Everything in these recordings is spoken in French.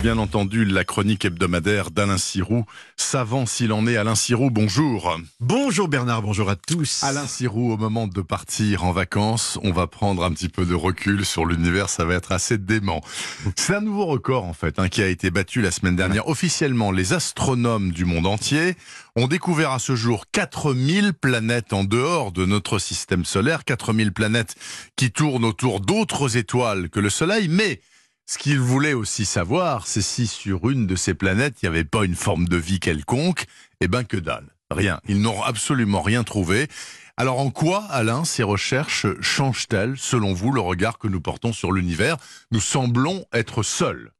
Bien entendu, la chronique hebdomadaire d'Alain Sirou, savant s'il en est. Alain Sirou, bonjour. Bonjour Bernard, bonjour à tous. Alain Sirou, au moment de partir en vacances, on va prendre un petit peu de recul sur l'univers, ça va être assez dément. C'est un nouveau record en fait, hein, qui a été battu la semaine dernière. Officiellement, les astronomes du monde entier ont découvert à ce jour 4000 planètes en dehors de notre système solaire, 4000 planètes qui tournent autour d'autres étoiles que le Soleil, mais ce qu'ils voulaient aussi savoir, c'est si sur une de ces planètes, il n'y avait pas une forme de vie quelconque. Eh ben que dalle, rien. Ils n'ont absolument rien trouvé. Alors en quoi, Alain, ces recherches changent-elles, selon vous, le regard que nous portons sur l'univers? Nous semblons être seuls.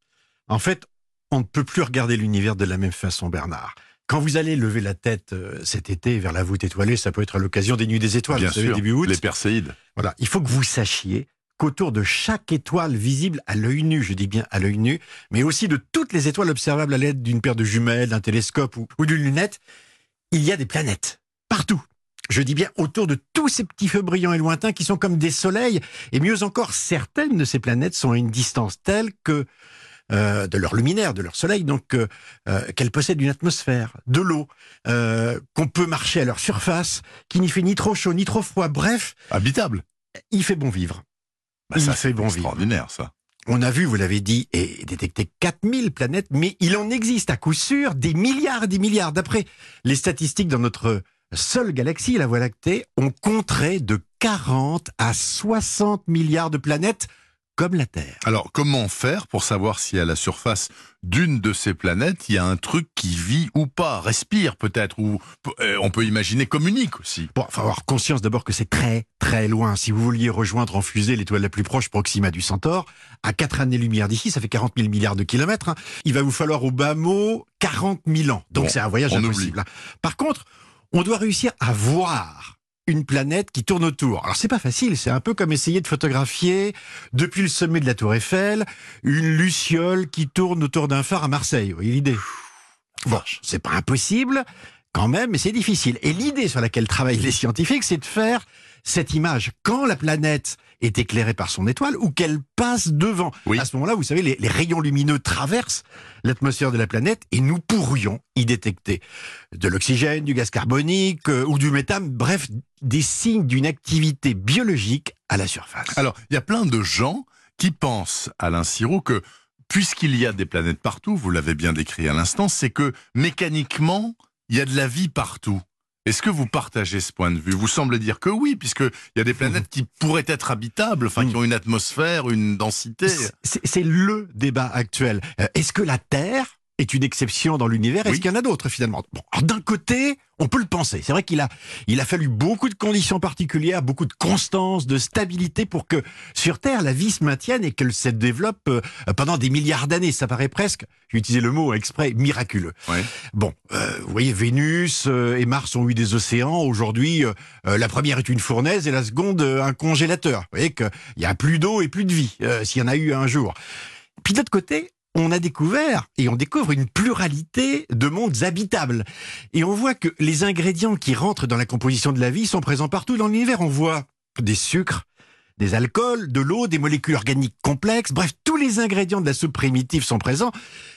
En fait, on ne peut plus regarder l'univers de la même façon, Bernard. Quand vous allez lever la tête euh, cet été vers la voûte étoilée, ça peut être à l'occasion des Nuits des Étoiles, Bien vous savez, sûr, début août. les Perséides. Voilà, il faut que vous sachiez qu'autour de chaque étoile visible à l'œil nu, je dis bien à l'œil nu, mais aussi de toutes les étoiles observables à l'aide d'une paire de jumelles, d'un télescope ou, ou d'une lunette, il y a des planètes. Partout. Je dis bien autour de tous ces petits feux brillants et lointains qui sont comme des soleils. Et mieux encore, certaines de ces planètes sont à une distance telle que euh, de leur luminaire, de leur soleil, donc euh, euh, qu'elles possèdent une atmosphère, de l'eau, euh, qu'on peut marcher à leur surface, qui n'y fait ni trop chaud ni trop froid. Bref, Habitable. il fait bon vivre. Bah, ça, fait c'est bon vivre. extraordinaire, ça. On a vu, vous l'avez dit, et détecté 4000 planètes, mais il en existe à coup sûr des milliards et des milliards. D'après les statistiques dans notre seule galaxie, la Voie lactée, on compterait de 40 à 60 milliards de planètes comme la Terre. Alors, comment faire pour savoir si à la surface d'une de ces planètes, il y a un truc qui vit ou pas, respire peut-être, ou euh, on peut imaginer communique aussi Bon, faut avoir conscience d'abord que c'est très très loin. Si vous vouliez rejoindre en fusée l'étoile la plus proche, Proxima du Centaure, à 4 années-lumière d'ici, ça fait 40 000 milliards de kilomètres. hein. Il va vous falloir au bas mot 40 000 ans. Donc Bon, c'est un voyage impossible. hein. Par contre, on doit réussir à voir une planète qui tourne autour. Alors c'est pas facile, c'est un peu comme essayer de photographier depuis le sommet de la Tour Eiffel une luciole qui tourne autour d'un phare à Marseille. Vous voyez l'idée? Bon, c'est pas impossible quand même, mais c'est difficile. Et l'idée sur laquelle travaillent les scientifiques, c'est de faire cette image quand la planète est éclairée par son étoile ou qu'elle passe devant. Oui. À ce moment-là, vous savez, les, les rayons lumineux traversent l'atmosphère de la planète et nous pourrions y détecter de l'oxygène, du gaz carbonique euh, ou du méthane, bref, des signes d'une activité biologique à la surface. Alors, il y a plein de gens qui pensent, Alain Sirou, que puisqu'il y a des planètes partout, vous l'avez bien décrit à l'instant, c'est que mécaniquement, il y a de la vie partout. Est-ce que vous partagez ce point de vue? Vous semblez dire que oui, puisqu'il y a des planètes qui pourraient être habitables, enfin qui ont une atmosphère, une densité. C'est c'est le débat actuel. Euh, Est-ce que la Terre est une exception dans l'univers Est-ce Oui. qu'il y en a d'autres finalement? Bon, d'un côté, on peut le penser. C'est vrai qu'il a, il a fallu beaucoup de conditions particulières, beaucoup de constance, de stabilité pour que sur Terre la vie se maintienne et qu'elle se développe euh, pendant des milliards d'années. Ça paraît presque, j'ai utilisé le mot exprès, miraculeux. Ouais. Bon, euh, vous voyez, Vénus euh, et Mars ont eu des océans. Aujourd'hui, euh, euh, la première est une fournaise et la seconde un congélateur. Vous voyez qu'il y a plus d'eau et plus de vie, euh, s'il y en a eu un jour. Puis de l'autre côté, on a découvert et on découvre une pluralité de mondes habitables. Et on voit que les ingrédients qui rentrent dans la composition de la vie sont présents partout dans l'univers. On voit des sucres, des alcools, de l'eau, des molécules organiques complexes, bref, tous les ingrédients de la soupe primitive sont présents,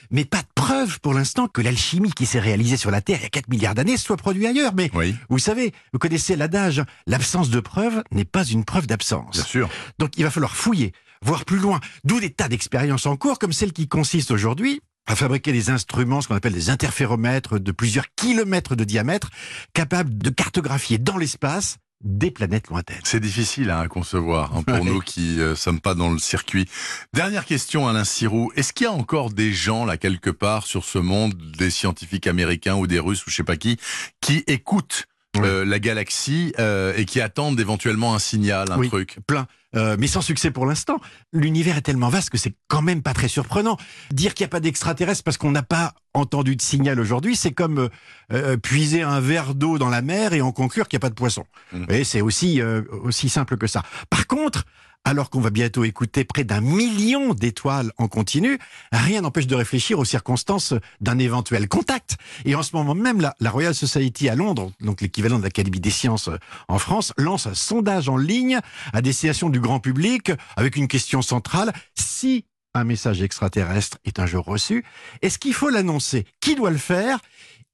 mais pas de preuve pour l'instant que l'alchimie qui s'est réalisée sur la Terre il y a 4 milliards d'années soit produite ailleurs. Mais Oui, vous savez, vous connaissez l'adage, l'absence de preuve n'est pas une preuve d'absence. bien sûr. Donc il va falloir fouiller, voir plus loin, d'où des tas d'expériences en cours, comme celle qui consiste aujourd'hui à fabriquer des instruments, ce qu'on appelle des interféromètres de plusieurs kilomètres de diamètre, capables de cartographier dans l'espace des planètes lointaines. C'est difficile hein, à concevoir hein, pour Ouais. nous qui ne sommes pas dans le circuit. Dernière question, Alain Sirou. Est-ce qu'il y a encore des gens, là, quelque part, sur ce monde, des scientifiques américains ou des Russes ou je sais pas qui, qui écoutent euh, la galaxie euh, et qui attendent éventuellement un signal, un Oui. truc? plein, euh, mais sans succès pour l'instant. L'univers est tellement vaste que c'est quand même pas très surprenant. Dire qu'il n'y a pas d'extraterrestres parce qu'on n'a pas entendu de signal aujourd'hui, c'est comme euh, euh, puiser un verre d'eau dans la mer et en conclure qu'il n'y a pas de poisson. Mhm. Et c'est aussi euh, aussi simple que ça. Par contre, alors qu'on va bientôt écouter près d'un million d'étoiles en continu, rien n'empêche de réfléchir aux circonstances d'un éventuel contact. Et en ce moment même, la, la Royal Society à Londres, donc l'équivalent de l'Académie des sciences euh, en France, lance un sondage en ligne à destination du grand public avec une question centrale. Si un message extraterrestre est un jour reçu, est-ce qu'il faut l'annoncer? Qui doit le faire?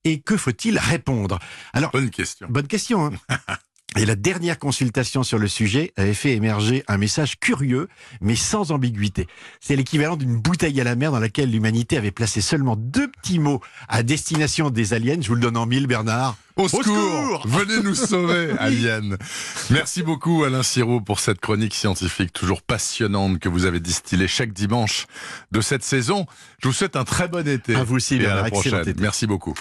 Et que faut-il répondre? Alors, bonne question. Bonne question. Hein Et la dernière consultation sur le sujet avait fait émerger un message curieux, mais sans ambiguïté. C'est l'équivalent d'une bouteille à la mer dans laquelle l'humanité avait placé seulement deux petits mots à destination des aliens. Je vous le donne en mille, Bernard. Au, secours, Venez nous sauver, aliens Merci beaucoup, Alain Sirou, pour cette chronique scientifique toujours passionnante que vous avez distillée chaque dimanche de cette saison. Je vous souhaite un très bon été. À vous aussi, et à la prochaine. Merci beaucoup.